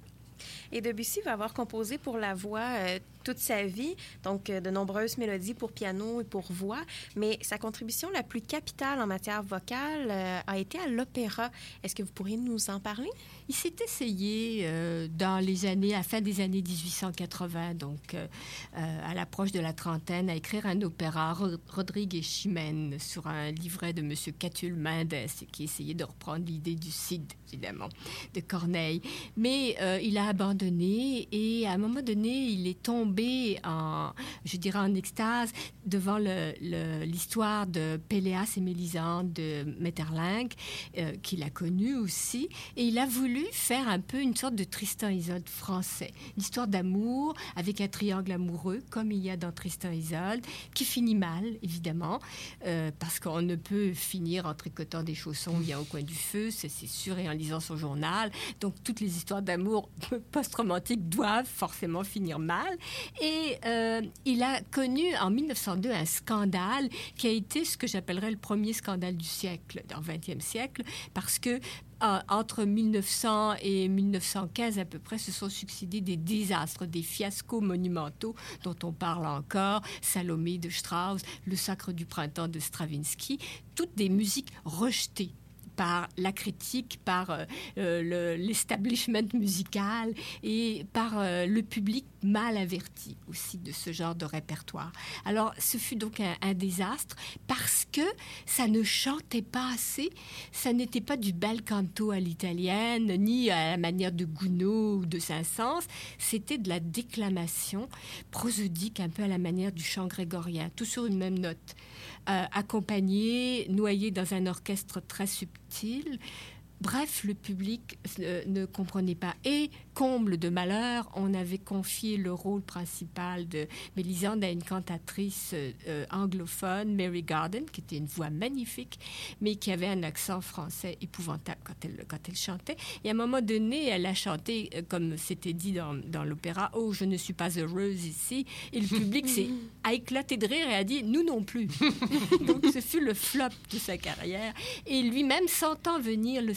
Et Debussy va avoir composé pour la voix euh, toute sa vie, donc euh, de nombreuses mélodies pour piano et pour voix, mais sa contribution la plus capitale en matière vocale a été à l'opéra. Est-ce que vous pourriez nous en parler? Il s'est essayé euh, dans les années, à la fin des années 1880, donc euh, euh, à l'approche de la trentaine, à écrire un opéra, Rodrigue et Chimène, sur un livret de M. Catulle Mendes, qui essayait de reprendre l'idée du Cid, évidemment, de Corneille. Mais il a abandonné et à un moment donné, il est tombé en, je dirais, en extase devant l'histoire de Péléas et Mélisande de Metterlinck, qu'il a connu aussi, et il a voulu faire un peu une sorte de Tristan Isolde français. L'histoire d'amour avec un triangle amoureux, comme il y a dans Tristan Isolde, qui finit mal, évidemment, euh, parce qu'on ne peut finir en tricotant des chaussons bien au coin du feu, c'est sûr, et en lisant son journal. Donc, toutes les histoires d'amour ne peuvent orchestres romantiques doivent forcément finir mal. Et euh, il a connu en 1902 un scandale qui a été ce que j'appellerais le premier scandale du siècle, dans le 20e siècle, parce que euh, entre 1900 et 1915 à peu près, se sont succédés des désastres, des fiascos monumentaux dont on parle encore, Salomé de Strauss, Le Sacre du printemps de Stravinsky, toutes des musiques rejetées par la critique, par euh, euh, l'establishment musical et par euh, le public mal averti aussi de ce genre de répertoire. Alors, ce fut donc un, un désastre parce que ça ne chantait pas assez, ça n'était pas du bel canto à l'italienne, ni à la manière de Gounod ou de Saint-Saëns, c'était de la déclamation prosodique, un peu à la manière du chant grégorien, tout sur une même note accompagné, noyé dans un orchestre très subtil. Bref, le public euh, ne comprenait pas. Et comble de malheur, on avait confié le rôle principal de Mélisande à une cantatrice euh, anglophone, Mary Garden, qui était une voix magnifique, mais qui avait un accent français épouvantable quand elle, quand elle chantait. Et à un moment donné, elle a chanté, euh, comme c'était dit dans, dans l'opéra, Oh, je ne suis pas heureuse ici. Et le public s'est a éclaté de rire et a dit, Nous non plus. Donc ce fut le flop de sa carrière. Et lui-même, sentant venir le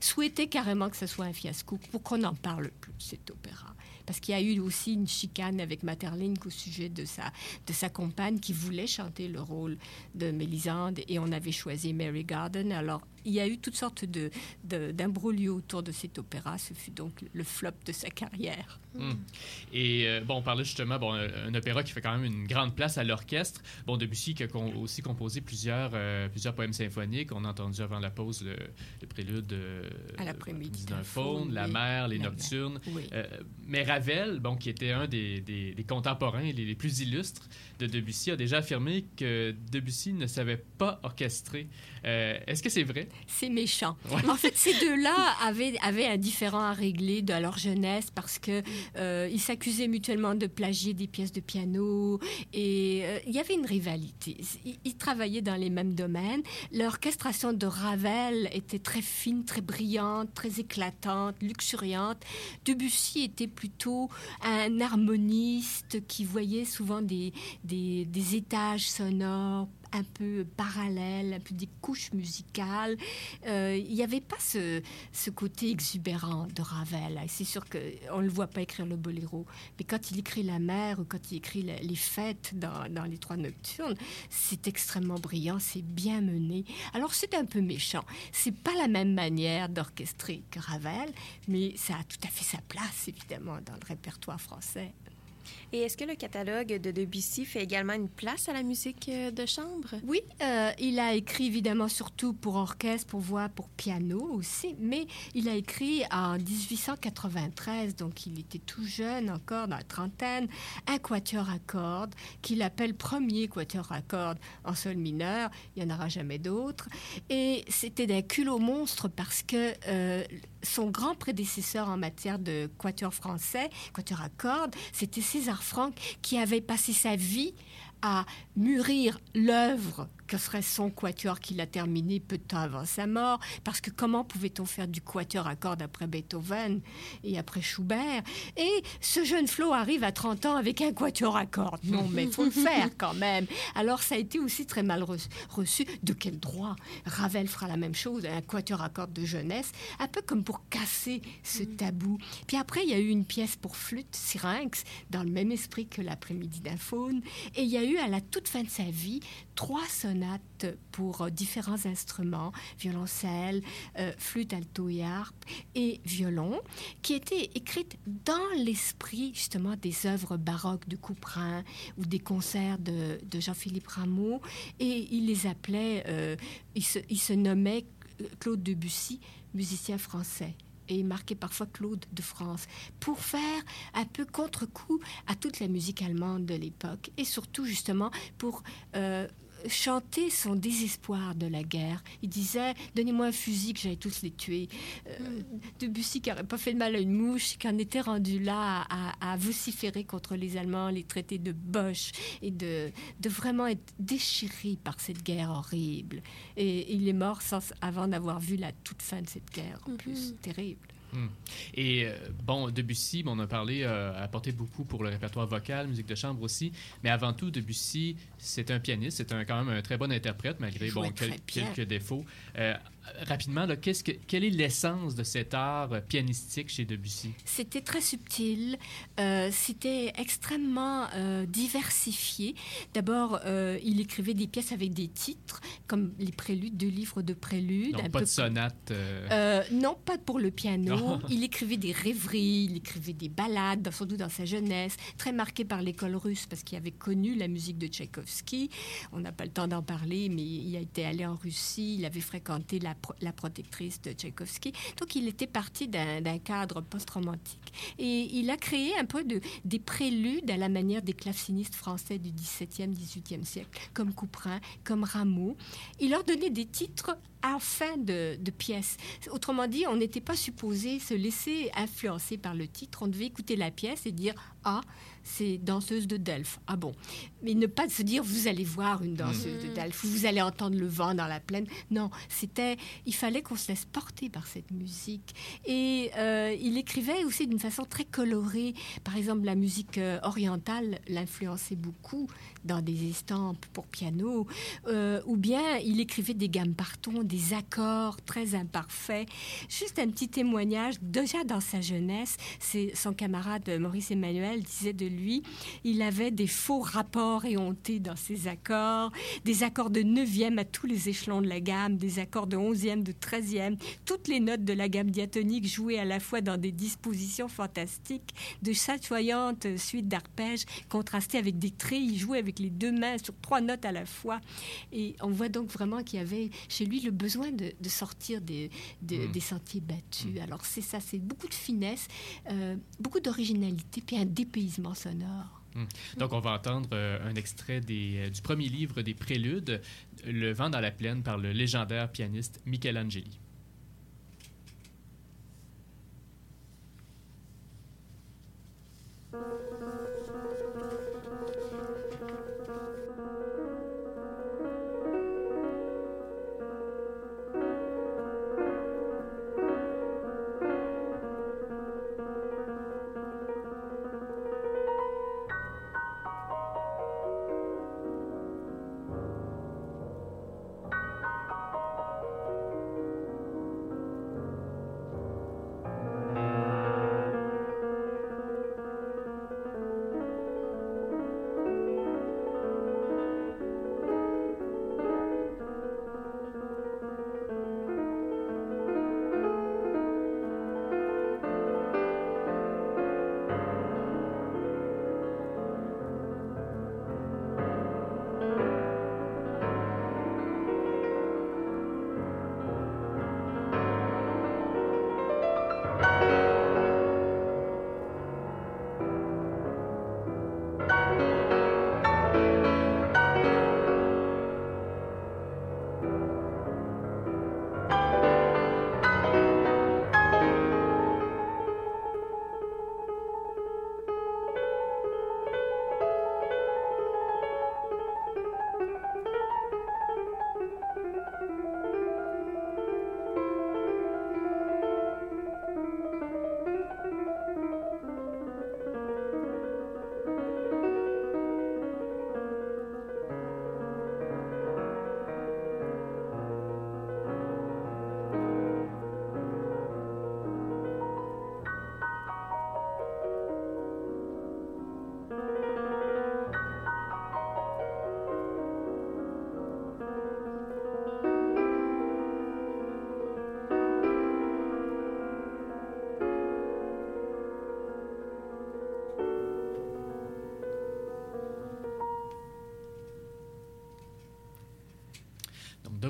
souhaitait carrément que ce soit un fiasco pour qu'on n'en parle plus cet opéra. Parce qu'il y a eu aussi une chicane avec Maeterlinck au sujet de sa, de sa compagne qui voulait chanter le rôle de Mélisande et on avait choisi Mary Garden. Alors, il y a eu toutes sortes de, d'imbroglios autour de cet opéra. Ce fut donc le flop de sa carrière. Mmh. Et euh, bon, on parlait justement bon, un opéra qui fait quand même une grande place à l'orchestre. Bon, Debussy qui a con, aussi composé plusieurs, euh, plusieurs poèmes symphoniques. On a entendu avant la pause le, le prélude euh, à l'après-midi d'un faune, la mer, les la nocturnes. oui. Euh, mais Ravel, bon, qui était un des, des, des contemporains les, les, plus illustres de Debussy, a déjà affirmé que Debussy ne savait pas orchestrer. Euh, Est-ce que c'est vrai? C'est méchant. Ouais. En fait, ces deux-là avaient, avaient un différend à régler de leur jeunesse parce que euh, ils s'accusaient mutuellement de plagier des pièces de piano et euh, il y avait une rivalité. Ils, ils, travaillaient dans les mêmes domaines. L'orchestration de Ravel était très fine, très brillante, très éclatante, luxuriante. Debussy était plutôt un harmoniste qui voyait souvent des, des, des étages sonores un peu parallèles, un peu des couches musicales. Euh, il n'y avait pas ce, ce, côté exubérant de Ravel. C'est sûr qu'on ne le voit pas écrire le boléro, mais quand il écrit la mer ou quand il écrit les fêtes dans, dans les trois nocturnes, c'est extrêmement brillant, c'est bien mené. Alors c'est un peu méchant. C'est pas la même manière d'orchestrer que Ravel, mais ça a tout à fait sa place, évidemment, dans le répertoire français. Et est-ce que le catalogue de Debussy fait également une place à la musique de chambre? Oui, euh, il a écrit évidemment surtout pour orchestre, pour voix, pour piano aussi, mais il a écrit en 1893, donc il était tout jeune encore, dans la trentaine, un quatuor à cordes qu'il appelle premier quatuor à cordes en sol mineur. Il n'y en aura jamais d'autres. Et c'était d'un culot monstre parce que euh, son grand prédécesseur en matière de quatuor français, quatuor à cordes, c'était César Franck qui avait passé sa vie à mûrir l'œuvre que serait son quatuor qu'il a terminé peu de temps avant sa mort, parce que comment pouvait-on faire du quatuor à cordes après Beethoven et après Schubert? Et ce jeune Flo arrive à 30 ans avec un quatuor à cordes. Non, mais il faut le faire quand même. Alors ça a été aussi très mal reçu. De quel droit? Ravel fera la même chose, un quatuor à cordes de jeunesse, un peu comme pour casser ce tabou. Puis après, il y a eu une pièce pour flûte, Syrinx, dans le même esprit que l'après-midi d'un faune, et il y a eu à la toute fin de sa vie trois sonates pour euh, différents instruments, violoncelle, euh, flûte, alto et harpe et violon, qui étaient écrites dans l'esprit justement des œuvres baroques de Couperin ou des concerts de, Jean-Philippe Rameau. Et il les appelait, euh, il se nommait Claude Debussy, musicien français et marqué parfois Claude de France, pour faire un peu contre-coup à toute la musique allemande de l'époque. Et surtout justement pour euh, chanter son désespoir de la guerre. Il disait Donnez-moi un fusil que j'allais tous les tuer. Euh, Debussy, qui n'aurait pas fait de mal à une mouche, qui en était rendu là à, à, vociférer contre les Allemands, les traités de Bosch, et de, de vraiment être déchiré par cette guerre horrible. Et il est mort sans, avant d'avoir vu la toute fin de cette guerre, en plus, mm -hmm. terrible. Hmm. Et euh, bon, Debussy, bon, on a parlé, euh, a apporté beaucoup pour le répertoire vocal, musique de chambre aussi. Mais avant tout, Debussy, c'est un pianiste, c'est un, quand même un très bon interprète, malgré bon, quel- quelques défauts. Euh, rapidement, là, que, quelle est l'essence de cet art euh, pianistique chez Debussy? C'était très subtil, euh, c'était extrêmement euh, diversifié. D'abord, il écrivait des pièces avec des titres, comme les préludes, deux livres de préludes. Donc, pas peu de sonate. non, pas pour le piano. Il écrivait des rêveries, il écrivait des ballades, dans- surtout dans sa jeunesse, très marqué par l'école russe parce qu'il avait connu la musique de Tchaïkovski. On n'a pas le temps d'en parler, mais il a été allé en Russie, il avait fréquenté la, la protectrice de Tchaïkovski. Donc il était parti d'un cadre post-romantique. Et il a créé un peu de, des préludes à la manière des clavecinistes français du XVIIe, XVIIIe siècle, comme Couperin, comme Rameau. Il leur donnait des titres à fin de, de pièce. Autrement dit, on n'était pas supposé se laisser influencer par le titre. On devait écouter la pièce et dire Ah, c'est danseuse de Delphes. Ah bon. Mais ne pas se dire Vous allez voir une danseuse de Delphes, vous allez entendre le vent dans la plaine. Non, c'était. Il fallait qu'on se laisse porter par cette musique. Et euh, il écrivait aussi d'une façon très colorée. Par exemple, la musique euh, orientale l'influençait beaucoup dans des estampes pour piano. Euh, ou bien il écrivait des gammes partons, des accords très imparfaits. Juste un petit témoignage, déjà dans sa jeunesse, c'est son camarade Maurice Emmanuel disait de lui, il avait des faux rapports éhontés dans ses accords, des accords de neuvième à tous les échelons de la gamme, des accords de onzième, de treizième, toutes les notes de la gamme diatonique jouées à la fois dans des dispositions fantastiques, de chatoyantes suites d'arpèges contrastées avec des trilles, jouées avec les deux mains sur trois notes à la fois. Et on voit donc vraiment qu'il y avait chez lui le besoin de, de sortir des, de- des sentiers battus. Alors c'est ça, c'est beaucoup de finesse, euh, beaucoup d'originalité, puis un dépaysement sonore. Donc, on va entendre euh, un extrait des, euh, du premier livre des Préludes, Le vent dans la plaine, par le légendaire pianiste Michelangeli.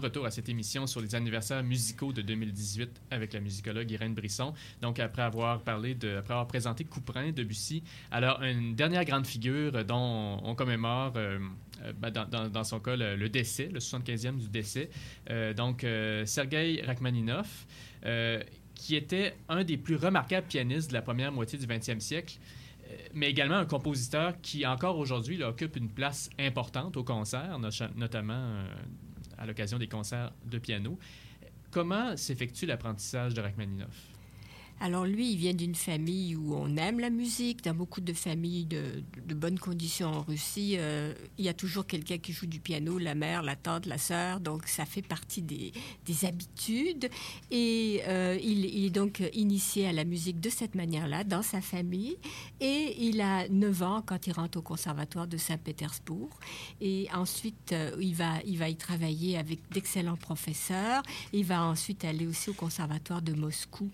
Retour à cette émission sur les anniversaires musicaux de 2018 avec la musicologue Irène Brisson. Donc, après avoir parlé après avoir présenté Couperin, Debussy, alors une dernière grande figure dont on commémore, euh, euh, ben, dans, son cas, le, décès, le 75e du décès. Euh, donc, Sergei Rachmaninoff, qui était un des plus remarquables pianistes de la première moitié du 20e siècle mais également un compositeur qui, encore aujourd'hui, occupe une place importante au concert, no- notamment à l'occasion des concerts de piano. Comment s'effectue l'apprentissage de Rachmaninoff? Alors lui, il vient d'une famille où on aime la musique. Dans beaucoup de familles de, bonnes conditions en Russie, euh, il y a toujours quelqu'un qui joue du piano, la mère, la tante, la sœur. Donc ça fait partie des, des habitudes. Et euh, il, il est donc initié à la musique de cette manière-là, dans sa famille. Et il a 9 ans quand il rentre au conservatoire de Saint-Pétersbourg. Et ensuite, euh, il, va, il va y travailler avec d'excellents professeurs. Il va ensuite aller aussi au conservatoire de Moscou.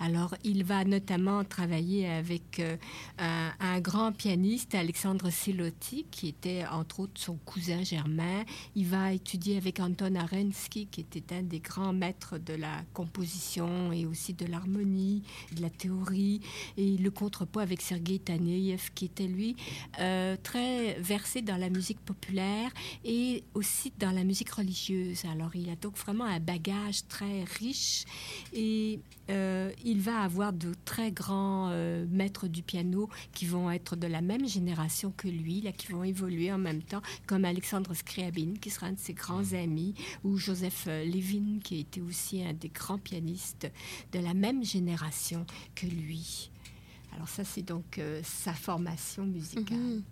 Alors, il va notamment travailler avec euh, un, un grand pianiste, Alexandre Silotti, qui était entre autres son cousin germain. Il va étudier avec Anton Arensky, qui était un des grands maîtres de la composition et aussi de l'harmonie, de la théorie, et le contrepoids avec Sergei Taneyev, qui était lui euh, très versé dans la musique populaire et aussi dans la musique religieuse. Alors, il a donc vraiment un bagage très riche et euh, il va avoir de très grands euh, maîtres du piano qui vont être de la même génération que lui, là, qui vont évoluer en même temps, comme Alexandre Scriabin, qui sera un de ses grands amis, ou Joseph euh, Levin, qui a été aussi un des grands pianistes de la même génération que lui. Alors ça, c'est donc euh, sa formation musicale. Mhm.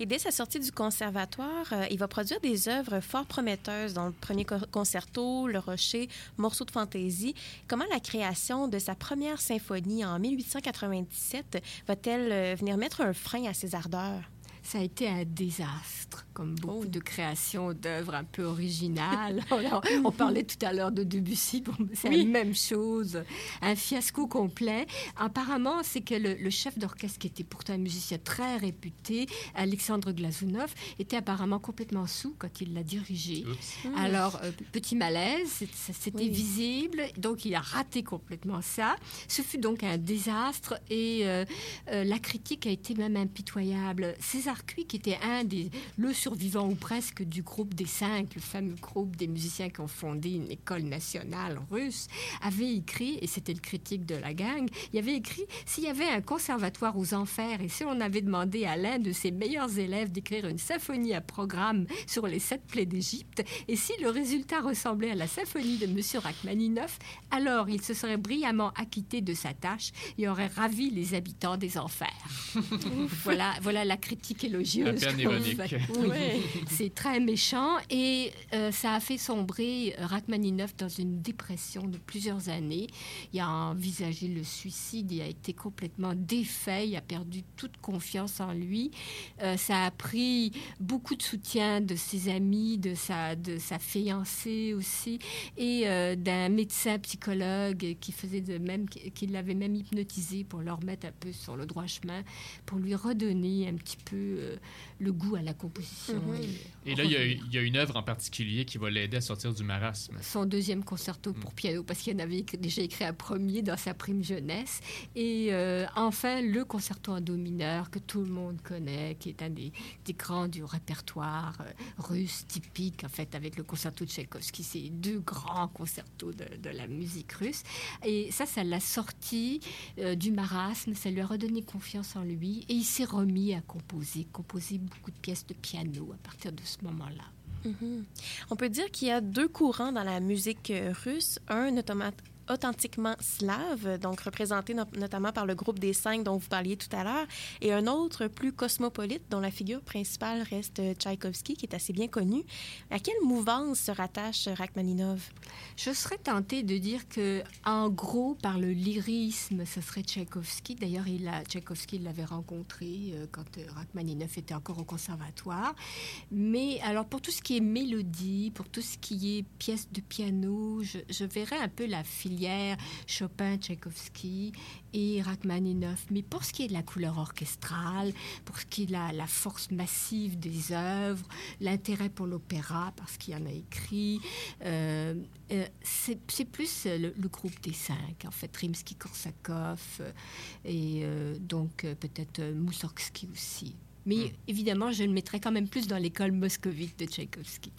Et dès sa sortie du conservatoire, euh, il va produire des œuvres fort prometteuses, dans le premier co- concerto, Le Rocher, Morceau de fantaisie. Comment la création de sa première symphonie en 1897 va-t-elle euh, venir mettre un frein à ses ardeurs? Ça a été un désastre, comme beaucoup de créations d'œuvres un peu originales. Alors, on parlait tout à l'heure de Debussy, bon, c'est la même chose, un fiasco complet. Apparemment, c'est que le, le chef d'orchestre, qui était pourtant un musicien très réputé, Alexandre Glazunov, était apparemment complètement sous quand il l'a dirigé. Alors, euh, petit malaise, c'était Oui. visible, donc il a raté complètement ça. Ce fut donc un désastre et euh, euh, la critique a été même impitoyable. César Qui était un des, le survivant ou presque du groupe des cinq, le fameux groupe des musiciens qui ont fondé une école nationale russe, avait écrit, et c'était le critique de la gang, il avait écrit s'il y avait un conservatoire aux enfers et si on avait demandé à l'un de ses meilleurs élèves d'écrire une symphonie à programme sur les sept plaies d'Égypte, et si le résultat ressemblait à la symphonie de M. Rachmaninoff, alors il se serait brillamment acquitté de sa tâche et aurait ravi les habitants des enfers. voilà, voilà la critique élogieuse. Oui, c'est très méchant et euh, ça a fait sombrer euh, Rachmaninoff dans une dépression de plusieurs années. Il a envisagé le suicide, il a été complètement défait, il a perdu toute confiance en lui. Euh, ça a pris beaucoup de soutien de ses amis, de sa, de sa fiancée aussi, et euh, d'un médecin psychologue qui faisait de même, qui qui l'avait même hypnotisé pour le remettre un peu sur le droit chemin, pour lui redonner un petit peu euh, le goût à la composition. Mhm. et Et là, il y, a, il y a une œuvre en particulier qui va l'aider à sortir du marasme. son deuxième concerto pour piano, parce qu'il en avait déjà écrit un premier dans sa prime jeunesse. Et euh, enfin, le concerto en do mineur que tout le monde connaît, qui est un des, des grands du répertoire euh, russe typique, en fait, avec le concerto de Tchaïkovski. C'est deux grands concertos de, de la musique russe. Et ça, ça l'a sorti euh, du marasme, ça lui a redonné confiance en lui. Et il s'est remis à composer, composer beaucoup de pièces de piano à partir de ce moment-là. Mhm. On peut dire qu'il y a deux courants dans la musique euh, russe. Un authentiquement slave, donc représenté no- notamment par le groupe des cinq dont vous parliez tout à l'heure, et un autre plus cosmopolite dont la figure principale reste Tchaïkovski, qui est assez bien connu. À quelle mouvance se rattache Rachmaninov? Je serais tentée de dire que, en gros, par le lyrisme, ce serait Tchaïkovski. D'ailleurs, il Tchaïkovski l'avait rencontré euh, quand euh, Rachmaninoff était encore au conservatoire. Mais alors, pour tout ce qui est mélodie, pour tout ce qui est pièces de piano, je, je verrais un peu la filière Chopin, Tchaïkovski et Rachmaninoff. Mais pour ce qui est de la couleur orchestrale, pour ce qui est de la, force massive des œuvres, l'intérêt pour l'opéra, parce qu'il y en a écrit, euh, euh, c'est plus euh, le, groupe des cinq, en fait, Rimsky-Korsakov et donc peut-être Moussorgsky aussi. Mais évidemment, je le mettrais quand même plus dans l'école moscovite de Tchaïkovski.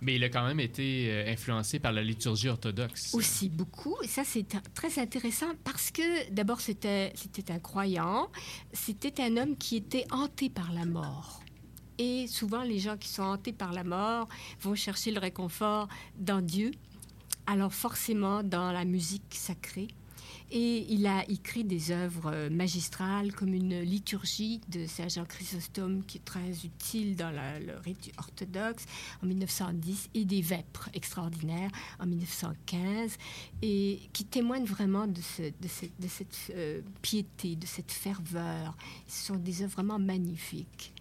Mais il a quand même été euh, influencé par la liturgie orthodoxe. Aussi beaucoup. Et ça, c'est très intéressant parce que d'abord, c'était c'était un croyant. C'était un homme qui était hanté par la mort. Et souvent, les gens qui sont hantés par la mort vont chercher le réconfort dans Dieu. Alors forcément, dans la musique sacrée. Et il a écrit des œuvres euh, magistrales comme une liturgie de Saint Jean Chrysostome qui est très utile dans la, le rite orthodoxe en 1910 et des vêpres extraordinaires en 1915 et qui témoignent vraiment de, ce, de, cette, de cette euh, piété, de cette ferveur. Ce sont des œuvres vraiment magnifiques.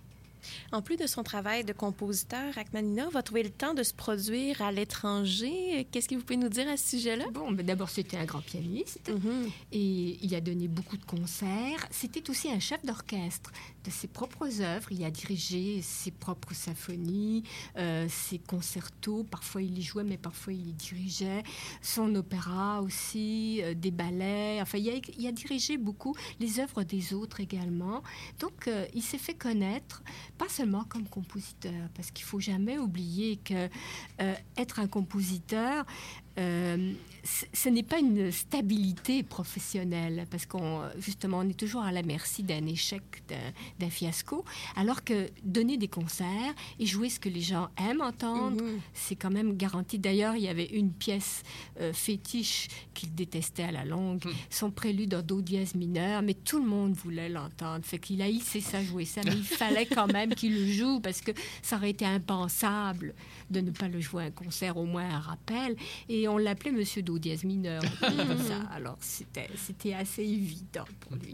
En plus de son travail de compositeur, Rachmaninoff va trouver le temps de se produire à l'étranger. Qu'est-ce que vous pouvez nous dire à ce sujet-là? Bon, mais d'abord, c'était un grand pianiste Mhm. et il a donné beaucoup de concerts. C'était aussi un chef d'orchestre de ses propres œuvres. Il a dirigé ses propres symphonies, euh, ses concertos. Parfois, il y jouait, mais parfois, il y dirigeait. Son opéra aussi, euh, des ballets. Enfin, il a, il a dirigé beaucoup les œuvres des autres également. Donc, euh, il s'est fait connaître, pas seulement comme compositeur, parce qu'il faut jamais oublier que être un compositeur, euh, ce n'est pas une stabilité professionnelle, parce qu'on justement on est toujours à la merci d'un échec, d'un- fiasco, alors que donner des concerts et jouer ce que les gens aiment entendre, Mhm. c'est quand même garanti. D'ailleurs, il y avait une pièce euh, fétiche qu'il détestait à la longue, son prélude en do dièse mineur, mais tout le monde voulait l'entendre. Fait qu'il a hissé ça, jouer ça, mais il fallait quand même qu'il le joue parce que ça aurait été impensable de ne pas le jouer à un concert, au moins un rappel. Et on l'appelait Monsieur do dièse mineur. ça. Alors c'était c'était assez évident pour lui.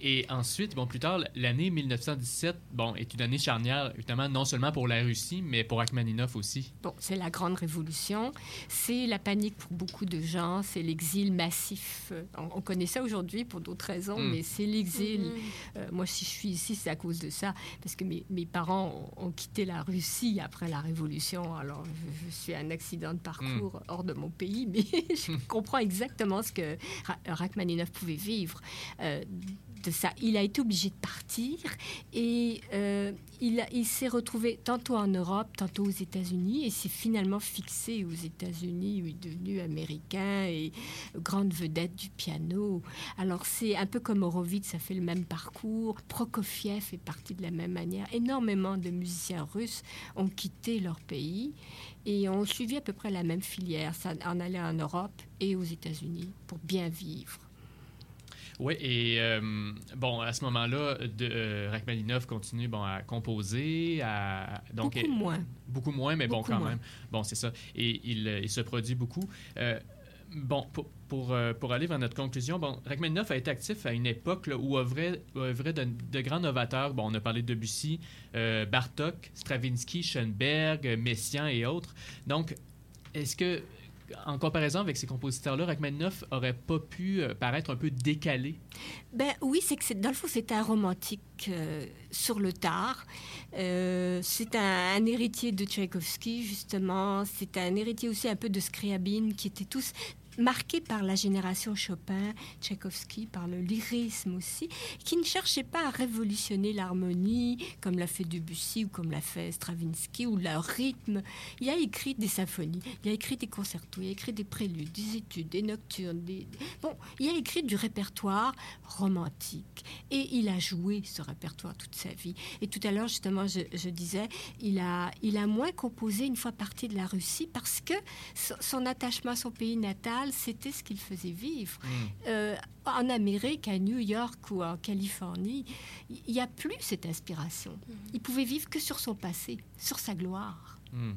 Et ensuite, bon, plus tard, l'année 1917, bon, est une année charnière, évidemment, non seulement pour la Russie, mais pour Rachmaninoff aussi. Bon, c'est la grande révolution, c'est la panique pour beaucoup de gens, c'est l'exil massif. On, on connaît ça aujourd'hui pour d'autres raisons, Mm. mais c'est l'exil. Euh, moi, si je suis ici, c'est à cause de ça, parce que mes, mes parents ont, ont quitté la Russie après la révolution. Alors, je, je suis un accident de parcours hors de mon pays, mais je comprends exactement ce que Ra- Rachmaninoff pouvait vivre. euh, Il a été obligé de partir et euh, il, s'est retrouvé tantôt en Europe, tantôt aux États-Unis et s'est finalement fixé aux États-Unis où il est devenu américain et grande vedette du piano. Alors c'est un peu comme Horowitz, ça fait le même parcours. Prokofiev est parti de la même manière. Énormément de musiciens russes ont quitté leur pays et ont suivi à peu près la même filière, ça en allait en Europe et aux États-Unis pour bien vivre. Oui, et euh, bon, à ce moment-là, euh, Rachmaninoff continue bon, à composer, à donc Beaucoup moins. beaucoup moins, mais bon, quand moins. même. Bon, c'est ça. Et il, il se produit beaucoup. Euh, bon, pour, pour, euh, pour aller vers notre conclusion, bon, Rachmaninoff a été actif à une époque là, où œuvraient, de, de grands novateurs. Bon, on a parlé de Debussy, Bartok, Stravinsky, Schoenberg, Messiaen et autres. Donc, est-ce que, en comparaison avec ces compositeurs-là, Rachmaninoff aurait pas pu euh, paraître un peu décalé? Ben oui, c'est que dans le fond, c'est un romantique euh, sur le tard. Euh, c'est un, un héritier de Tchaïkovski, justement. C'est un héritier aussi un peu de Scriabine, qui étaient tous marqués par la génération Chopin, Tchaïkovski, par le lyrisme aussi, qui ne cherchait pas à révolutionner l'harmonie comme l'a fait Debussy ou comme l'a fait Stravinsky ou leur rythme. Il a écrit des symphonies, il a écrit des concertos, il a écrit des préludes, des études, des nocturnes. Bon, il a écrit du répertoire romantique. Et il a joué ce répertoire toute sa vie. Et tout à l'heure, justement, je, je disais, il a, il a moins composé une fois parti de la Russie parce que son attachement à son pays natal, c'était ce qu'il faisait vivre. Euh, en Amérique, à New York ou en Californie, il n'y a plus cette inspiration. Il pouvait vivre que sur son passé, sur sa gloire. Hmm.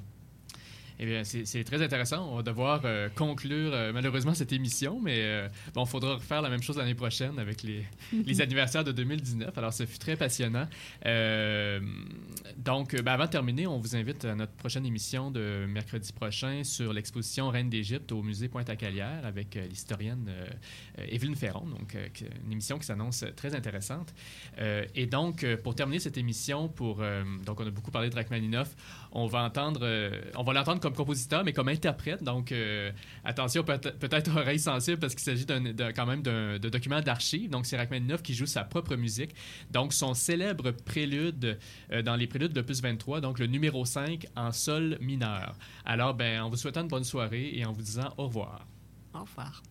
Eh bien, c'est très intéressant. On va devoir euh, conclure euh, malheureusement cette émission, mais euh, bon, il faudra refaire la même chose l'année prochaine avec les, les anniversaires de 2019. Alors, ce fut très passionnant. Donc, ben, avant de terminer, on vous invite à notre prochaine émission de mercredi prochain sur l'exposition Reine d'Égypte au musée Pointe-à-Calière avec l'historienne Evelyne Ferron. Donc, une émission qui s'annonce très intéressante. Et donc, pour terminer cette émission, pour, donc on a beaucoup parlé de Rachmaninoff, on va entendre, euh, on va l'entendre comme compositeur, mais comme interprète. Donc, euh, attention, peut- peut-être oreilles sensibles parce qu'il s'agit quand même d'un, document d'archives. Donc, c'est Rachmaninoff qui joue sa propre musique. Donc, son célèbre prélude euh, dans les préludes de plus 23, donc le numéro 5 en sol mineur. Alors, ben, en vous souhaitant une bonne soirée et en vous disant au revoir. Au revoir.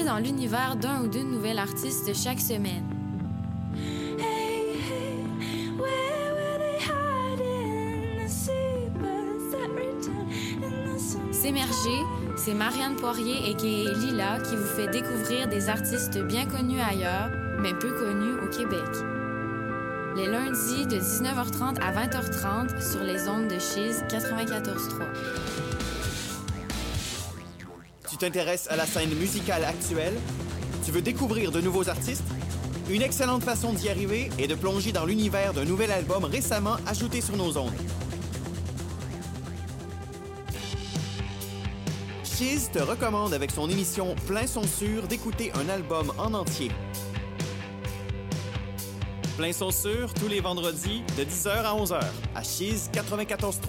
Dans l'univers d'un ou d'une nouvelle artiste chaque semaine. S'émerger, c'est Marianne Poirier et Lila qui vous fait découvrir des artistes bien connus ailleurs, mais peu connus au Québec. Les lundis de 19h30 à 20h30 sur les ondes de Chise 94.3. T'intéresses à la scène musicale actuelle? Tu veux découvrir de nouveaux artistes? Une excellente façon d'y arriver est de plonger dans l'univers d'un nouvel album récemment ajouté sur nos ondes. Cheese te recommande avec son émission Plein son sûr d'écouter un album en entier. Plein son sûr tous les vendredis de 10h à 11h à Cheese 94.3.